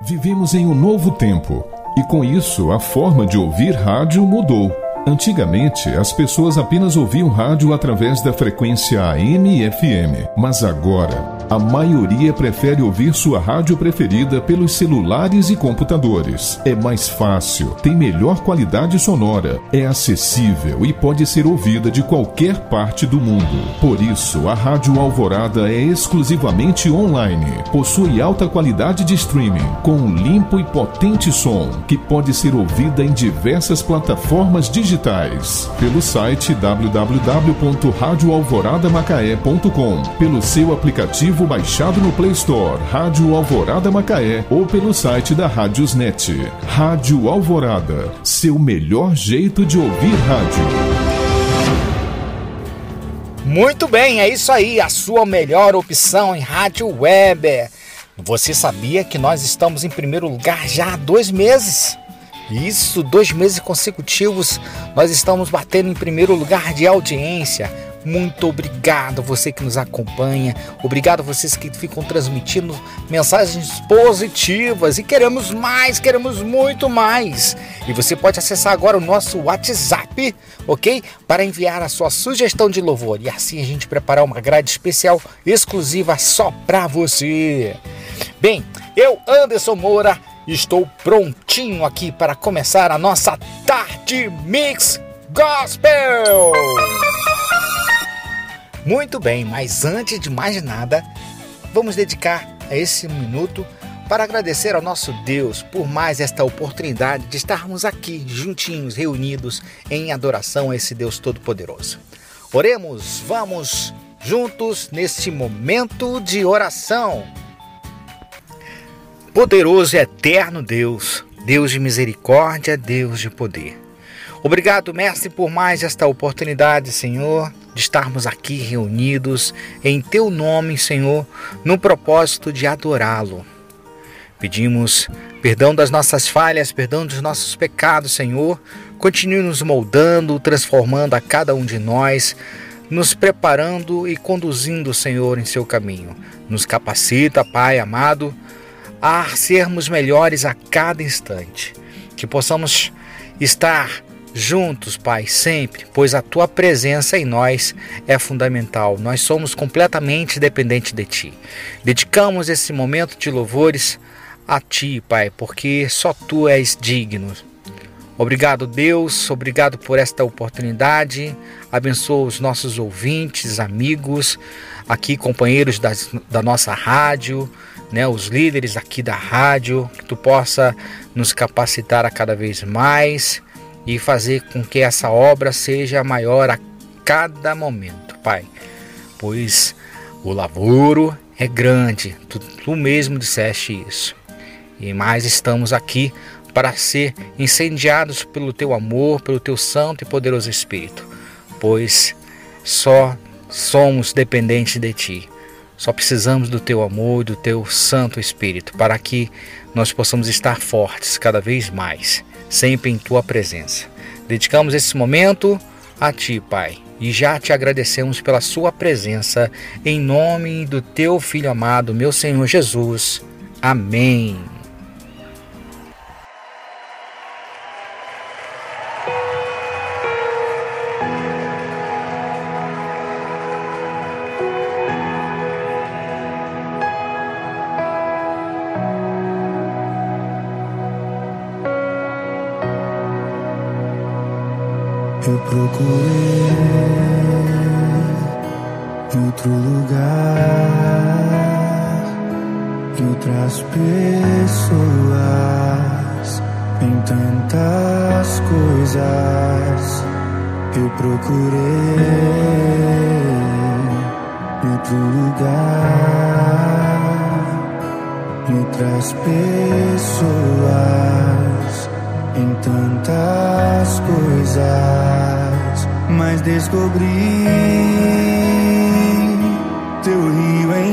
Vivemos em um novo tempo e com isso a forma de ouvir rádio mudou. Antigamente, as pessoas apenas ouviam rádio através da frequência AM e FM, mas agora a maioria prefere ouvir sua rádio preferida pelos celulares e computadores. É mais fácil, tem melhor qualidade sonora, é acessível e pode ser ouvida de qualquer parte do mundo. Por isso, a Rádio Alvorada é exclusivamente online. Possui alta qualidade de streaming, com um limpo e potente som, que pode ser ouvida em diversas plataformas digitais. Pelo site www.radioalvoradamacaé.com, pelo seu aplicativo aplicativo baixado no Play Store, Rádio Alvorada Macaé ou pelo site da Rádiosnet. Rádio Alvorada, seu melhor jeito de ouvir rádio. Muito bem, é isso aí, a sua melhor opção em rádio web. Você sabia que nós estamos em primeiro lugar já há dois meses? Isso, dois meses consecutivos, nós estamos batendo em primeiro lugar de audiência muito obrigado você que nos acompanha, obrigado vocês que ficam transmitindo mensagens positivas e queremos mais, queremos muito mais. E você pode acessar agora o nosso WhatsApp, ok? Para enviar a sua sugestão de louvor e assim a gente preparar uma grade especial exclusiva só para você. Bem, eu, Anderson Moura, estou prontinho aqui para começar a nossa Tarde Mix Gospel. Muito bem, mas antes de mais nada, vamos dedicar a esse minuto para agradecer ao nosso Deus por mais esta oportunidade de estarmos aqui juntinhos, reunidos em adoração a esse Deus Todo-Poderoso. Oremos, vamos juntos neste momento de oração. Poderoso e eterno Deus, Deus de misericórdia, Deus de poder. Obrigado, Mestre, por mais esta oportunidade, Senhor, de estarmos aqui reunidos em Teu nome, Senhor, no propósito de adorá-lo. Pedimos perdão das nossas falhas, perdão dos nossos pecados, Senhor. Continue nos moldando, transformando a cada um de nós, nos preparando e conduzindo, Senhor, em seu caminho. Nos capacita, Pai amado, a sermos melhores a cada instante. Que possamos estar juntos, Pai, sempre, pois a tua presença em nós é fundamental. Nós somos completamente dependentes de ti. Dedicamos esse momento de louvores a ti, Pai, porque só tu és digno. Obrigado, Deus, obrigado por esta oportunidade. Abençoa os nossos ouvintes, amigos, aqui companheiros das, da nossa rádio, né, os líderes aqui da rádio, que tu possa nos capacitar a cada vez mais e fazer com que essa obra seja maior a cada momento, Pai. Pois o lavoro é grande, tu, tu mesmo disseste isso. E mais estamos aqui para ser incendiados pelo teu amor, pelo teu santo e poderoso Espírito, pois só somos dependentes de ti. Só precisamos do teu amor e do teu Santo Espírito para que nós possamos estar fortes cada vez mais sempre em tua presença. Dedicamos esse momento a ti, Pai, e já te agradecemos pela sua presença, em nome do teu Filho amado, meu Senhor Jesus. Amém. Procurei outro lugar, outras pessoas em tantas coisas, mas descobri teu rio em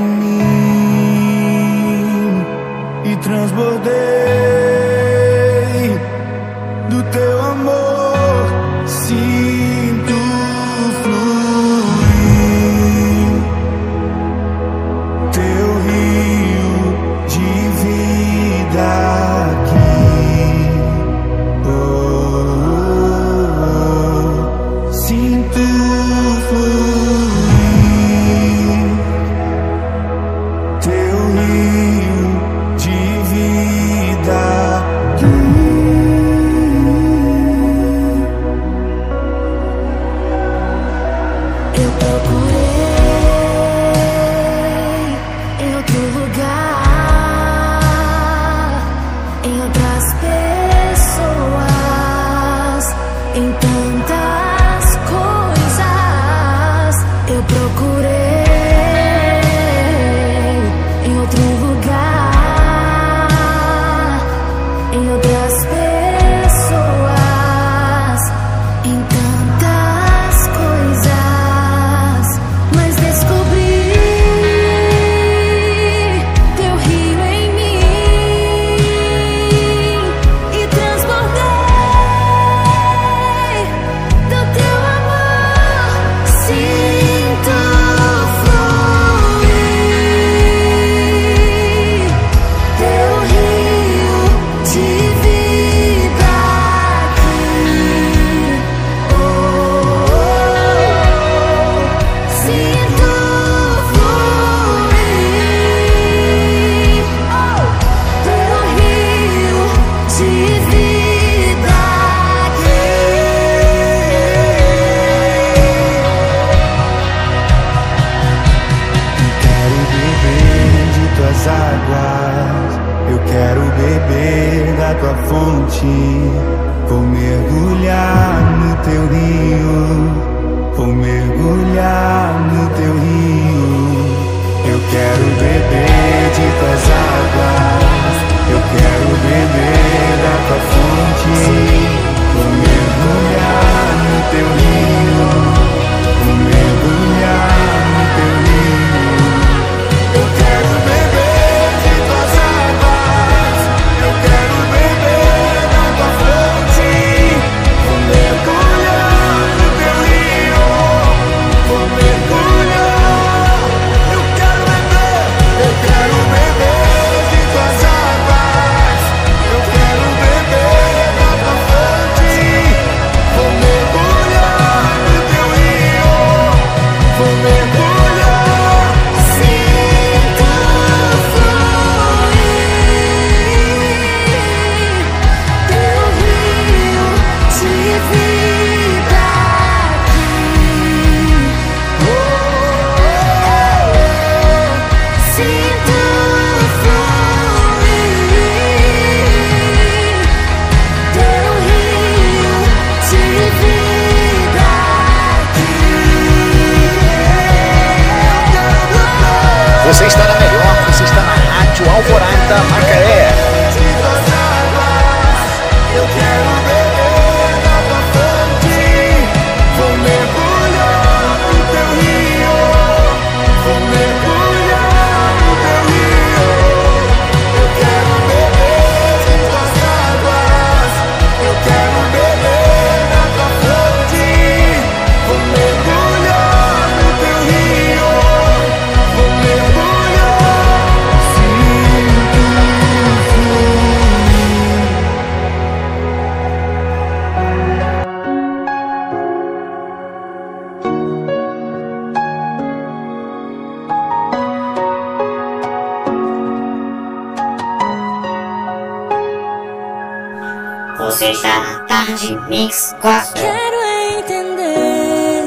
Hard Mix Quero entender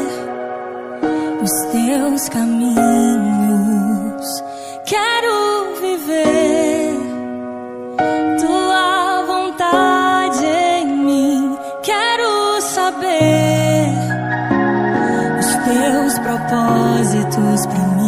os teus caminhos. Quero viver tua vontade em mim. Quero saber os teus propósitos pra mim.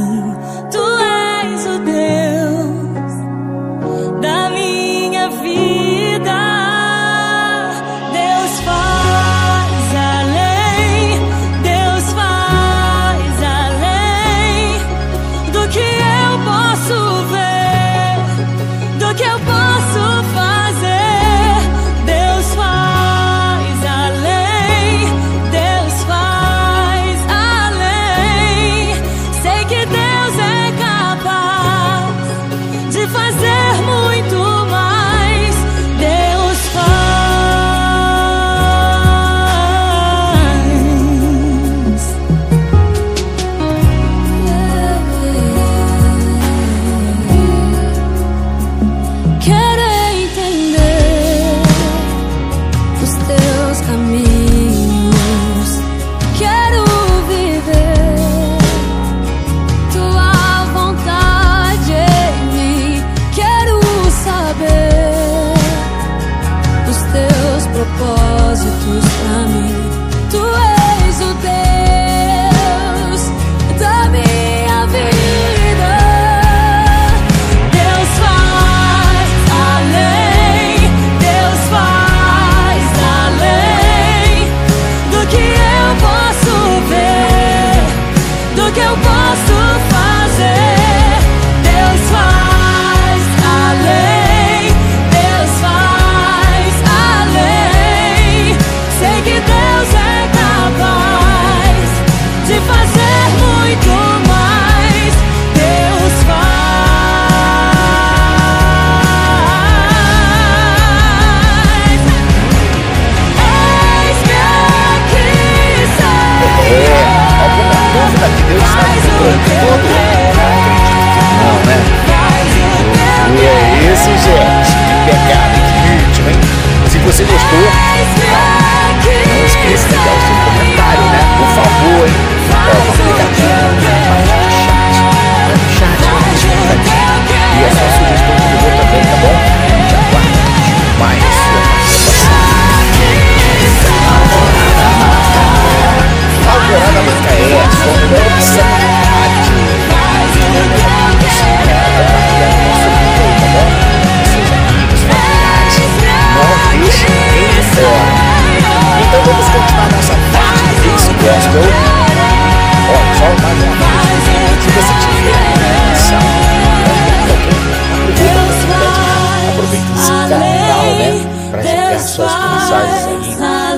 Diversas mensagens aí,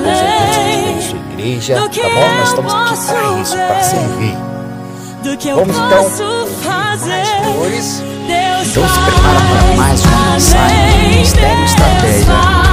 consequentemente da sua igreja, tá bom? Nós estamos aqui para isso, para servir. Vamos então mais louvores. Então se prepara para mais uma mensagem do Ministério Estratégia.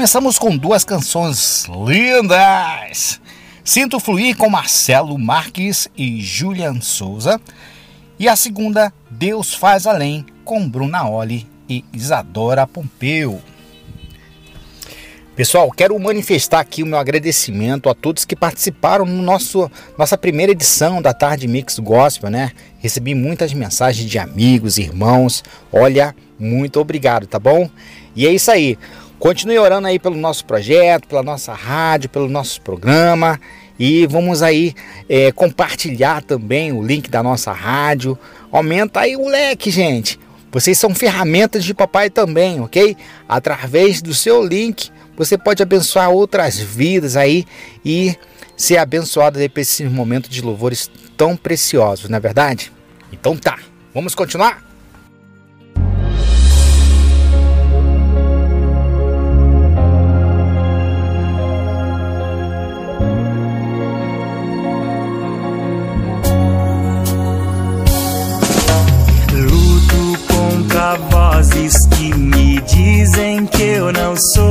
Começamos com duas canções lindas. Sinto Fluir com Marcelo Marques e Julian Souza. E a segunda, Deus Faz Além, com Bruna Oli e Isadora Pompeu. Pessoal, quero manifestar aqui o meu agradecimento a todos que participaram no nosso nossa primeira edição da Tarde Mix Gospel, né? Recebi muitas mensagens de amigos, irmãos. Olha, muito obrigado, tá bom? E é isso aí. Continue orando aí pelo nosso projeto, pela nossa rádio, pelo nosso programa. E vamos aí é, compartilhar também o link da nossa rádio. Aumenta aí o leque, gente. Vocês são ferramentas de papai também, ok? Através do seu link, você pode abençoar outras vidas aí e ser abençoado aí por esses momentos de louvores tão preciosos, não é verdade? Então tá, vamos continuar? Eu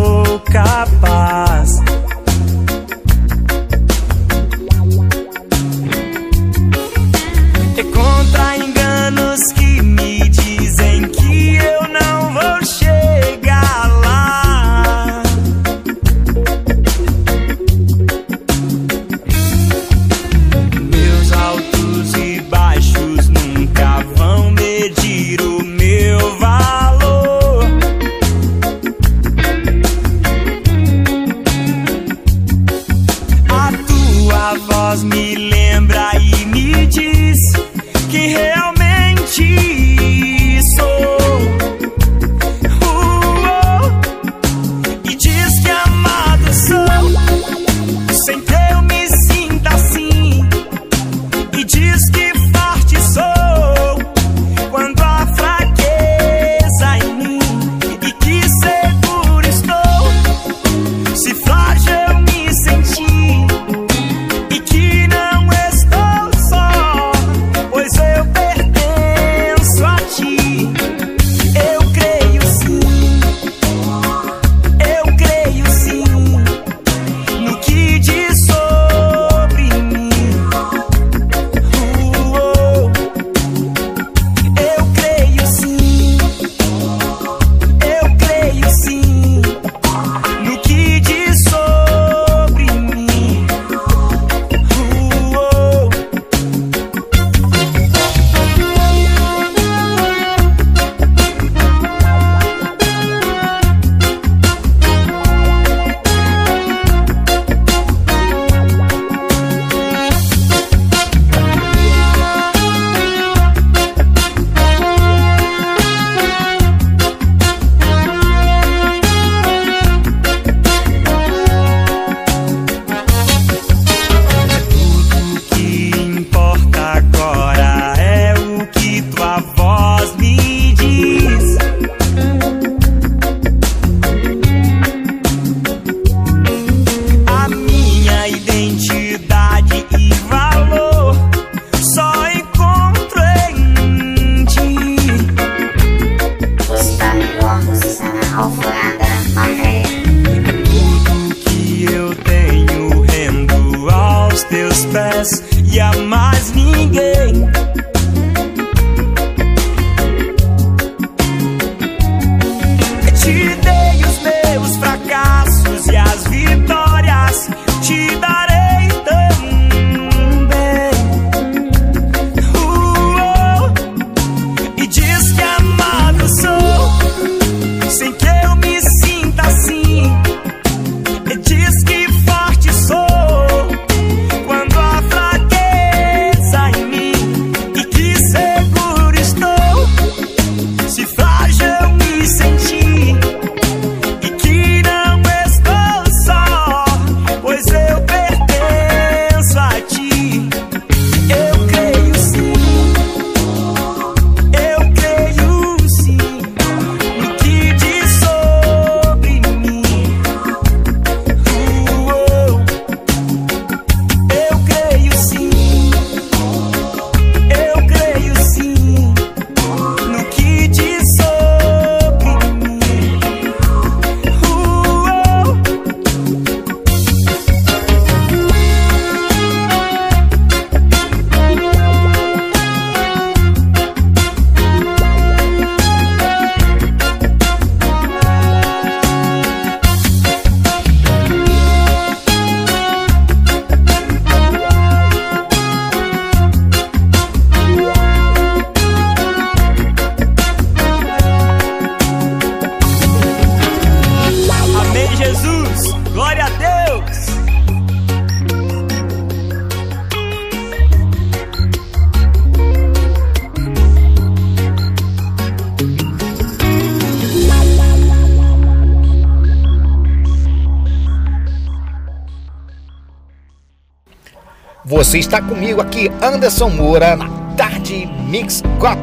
Você está comigo aqui, Anderson Moura, na Tarde Mix 4.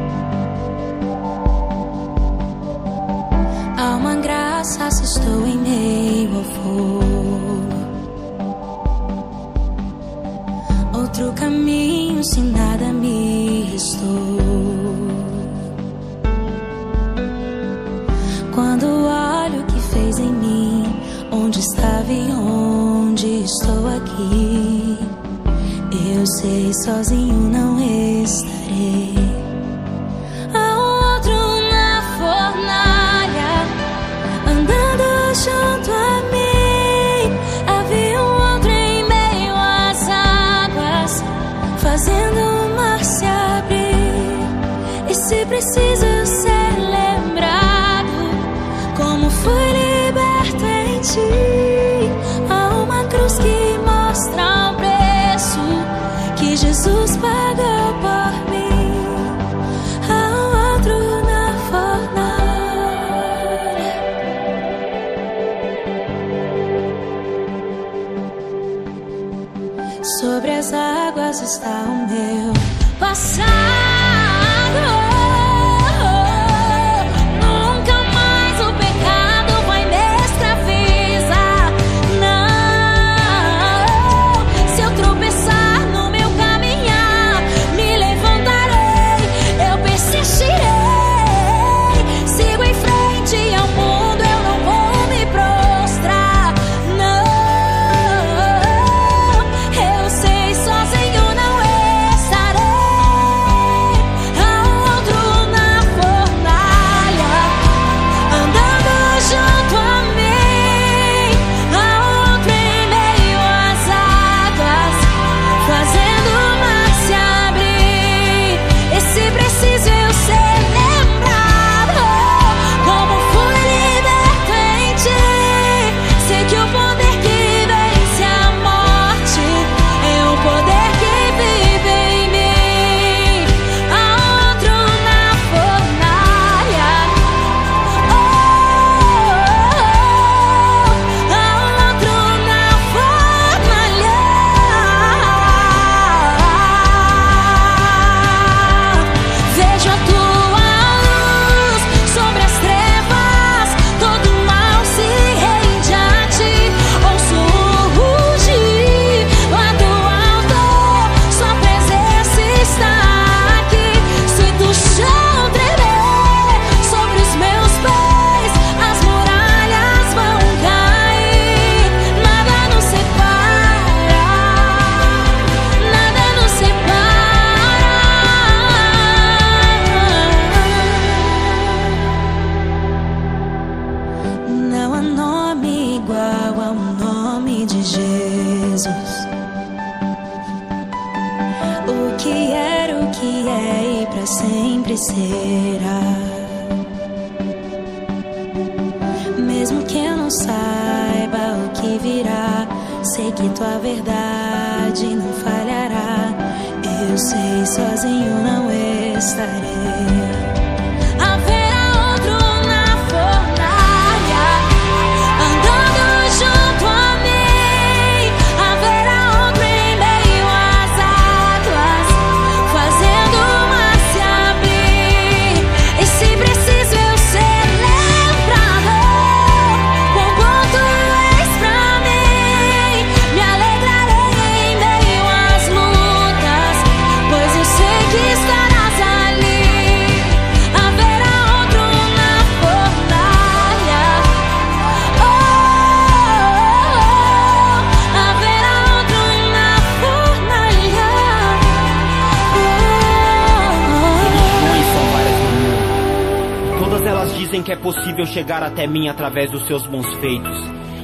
eu sei, sozinho não estarei. Será. Mesmo que eu não saiba o que virá, sei que tua verdade não falhará. Eu sei, sozinho não estarei. Que é possível chegar até mim através dos seus bons feitos.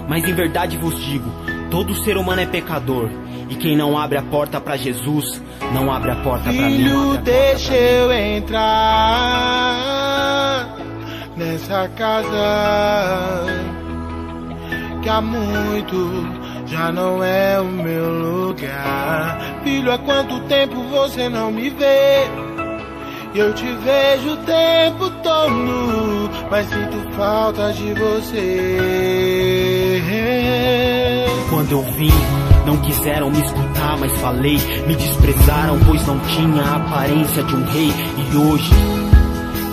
Mas em verdade vos digo: todo ser humano é pecador. E quem não abre a porta para Jesus, não abre a porta para mim. Filho, deixa eu entrar nessa casa que há muito já não é o meu lugar. Filho, há quanto tempo você não me vê? Eu te vejo o tempo todo, mas sinto falta de você. Quando eu vim, não quiseram me escutar, mas falei. Me desprezaram, pois não tinha a aparência de um rei. E hoje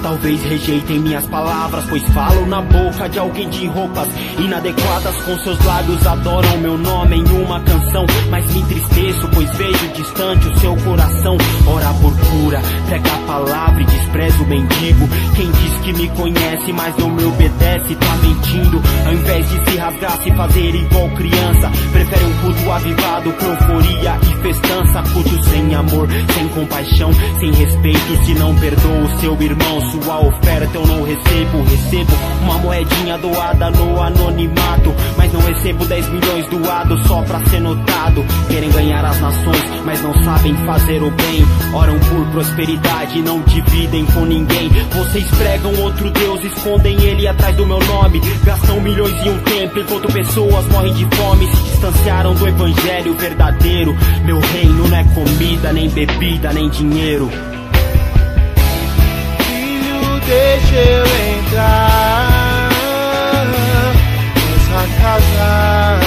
Talvez rejeitem minhas palavras, pois falo na boca de alguém de roupas inadequadas. Com seus lábios adoram meu nome em uma canção. Mas me entristeço, pois vejo distante o seu coração. Ora por cura, prega a palavra e despreza o mendigo. Quem diz que me conhece, mas não me obedece, tá mentindo. Ao invés de se rasgar, se fazer igual criança, prefere um culto avivado, euforia e festança. Culto sem amor, sem compaixão, sem respeito. Se não perdoa o seu irmão, sua oferta eu não recebo. Recebo uma moedinha doada no anonimato. Mas não recebo 10 milhões doados só pra ser notado. Querem ganhar as nações, mas não sabem fazer o bem. Oram por prosperidade não dividem com ninguém. Vocês pregam outro Deus, escondem ele atrás do meu nome. Gastam milhões em um templo enquanto pessoas morrem de fome. Se distanciaram do evangelho verdadeiro. Meu reino não é comida, nem bebida, nem dinheiro deixa eu entrar nessa casa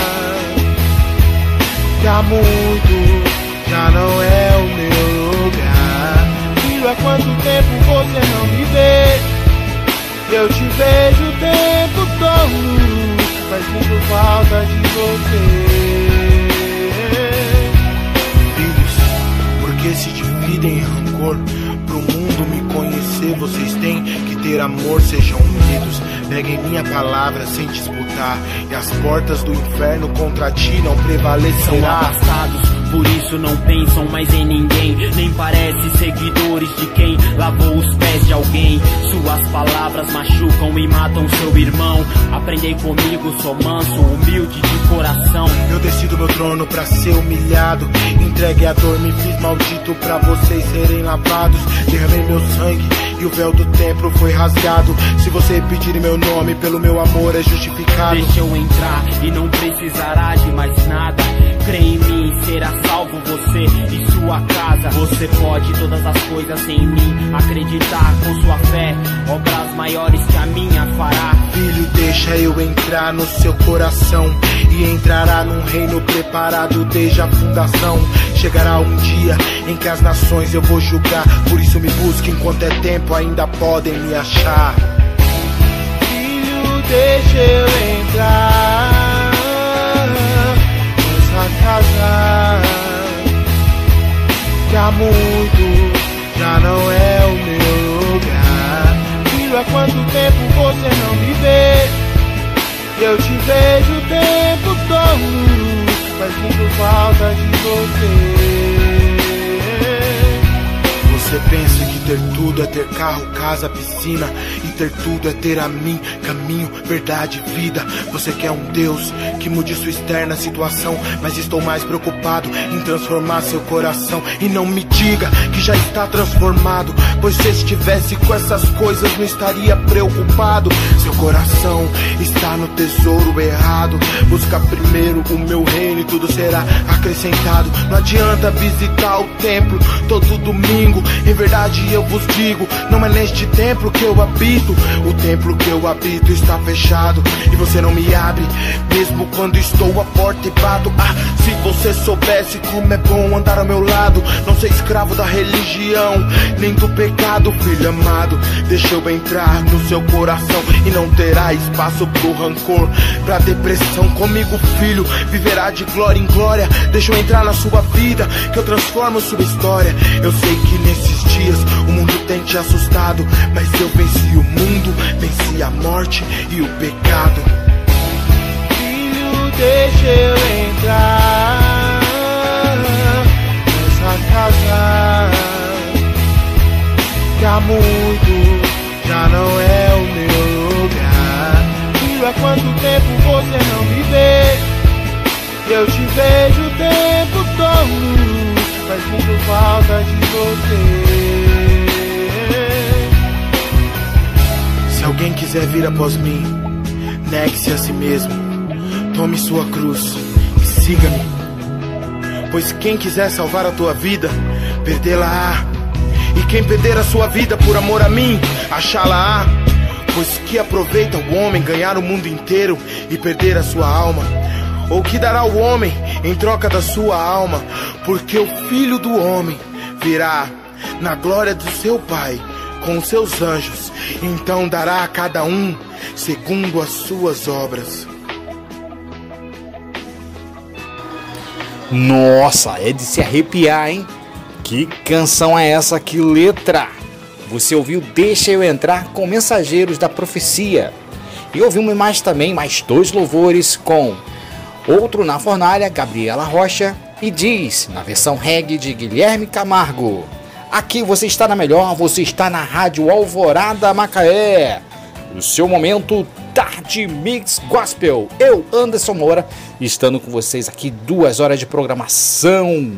que há muito já não é o meu lugar. Filho, há quanto tempo você não me vê? Eu te vejo o tempo todo, mas sinto falta de vocês têm que ter amor, sejam unidos. Peguem minha palavra sem disputar, e as portas do inferno contra ti não prevalecerão. São afastados, por isso não pensam mais em ninguém. Nem parece seguidores de quem lavou os pés de alguém. Suas palavras machucam e matam seu irmão. Aprendei comigo, sou manso, humilde de coração. Eu desci do meu trono pra ser humilhado. Entregue a dor, me fiz maldito pra vocês serem lavados. Derramei meu sangue e o véu do templo foi rasgado. Se você pedir meu nome, pelo meu amor é justificado. Deixa eu entrar e não precisará de mais nada. Crê em mim, será salvo você e sua casa. Você pode todas as coisas em mim. Acreditar com sua fé, obras maiores que a minha fará. Filho, deixa eu entrar no seu coração e entrará num reino preparado desde a fundação. Chegará um dia em que as nações eu vou julgar. Por isso me busque enquanto é tempo, ainda podem me achar. Filho, deixa eu entrar casa que há muito já não é o meu lugar. Filho, há quanto tempo você não me vê? Eu te vejo o tempo todo, mas sinto falta de você. Você pensa ter tudo é ter carro, casa, piscina e ter tudo é ter a mim, caminho, verdade, vida. Você quer um Deus que mude sua externa situação, mas estou mais preocupado em transformar seu coração e não me diga que já está transformado, pois se estivesse com essas coisas não estaria preocupado. Seu coração está no tesouro errado. Busca primeiro o meu reino e tudo será acrescentado. Não adianta visitar o templo todo domingo. Em verdade eu vos digo, não é neste templo que eu habito. O templo que eu habito está fechado e você não me abre, mesmo quando estou à porta e bato. Ah, se você soubesse como é bom andar ao meu lado, não ser escravo da religião, nem do pecado, filho amado. Deixa eu entrar no seu coração e não terá espaço pro rancor, pra depressão. Comigo, filho, viverá de glória em glória. Deixa eu entrar na sua vida, que eu transformo sua história. Eu sei que nesses dias o mundo tem te assustado, mas eu venci o mundo, venci a morte e o pecado. Filho, deixa eu entrar nessa casa que há muito já não é o meu lugar. Filho, há quanto tempo você não me vê? Eu te vejo o tempo todo, mas sinto falta de você. Alguém quiser vir após mim, negue-se a si mesmo, tome sua cruz e siga-me. Pois quem quiser salvar a tua vida, perdê-la-á. E quem perder a sua vida por amor a mim, achá-la-á. Pois que aproveita o homem ganhar o mundo inteiro e perder a sua alma? Ou que dará o homem em troca da sua alma? Porque o filho do homem virá na glória do seu Pai com seus anjos, então dará a cada um segundo as suas obras. Nossa, é de se arrepiar, hein? Que canção é essa? Que letra! Você ouviu Deixa Eu Entrar com Mensageiros da Profecia. E ouvimos mais também mais dois louvores com outro na fornalha, Gabriela Rocha, e diz, na versão reggae de Guilherme Camargo. Aqui você está na melhor, você está na Rádio Alvorada Macaé. O seu momento Tarde Mix Gospel. Eu, Anderson Moura, estando com vocês aqui duas horas de programação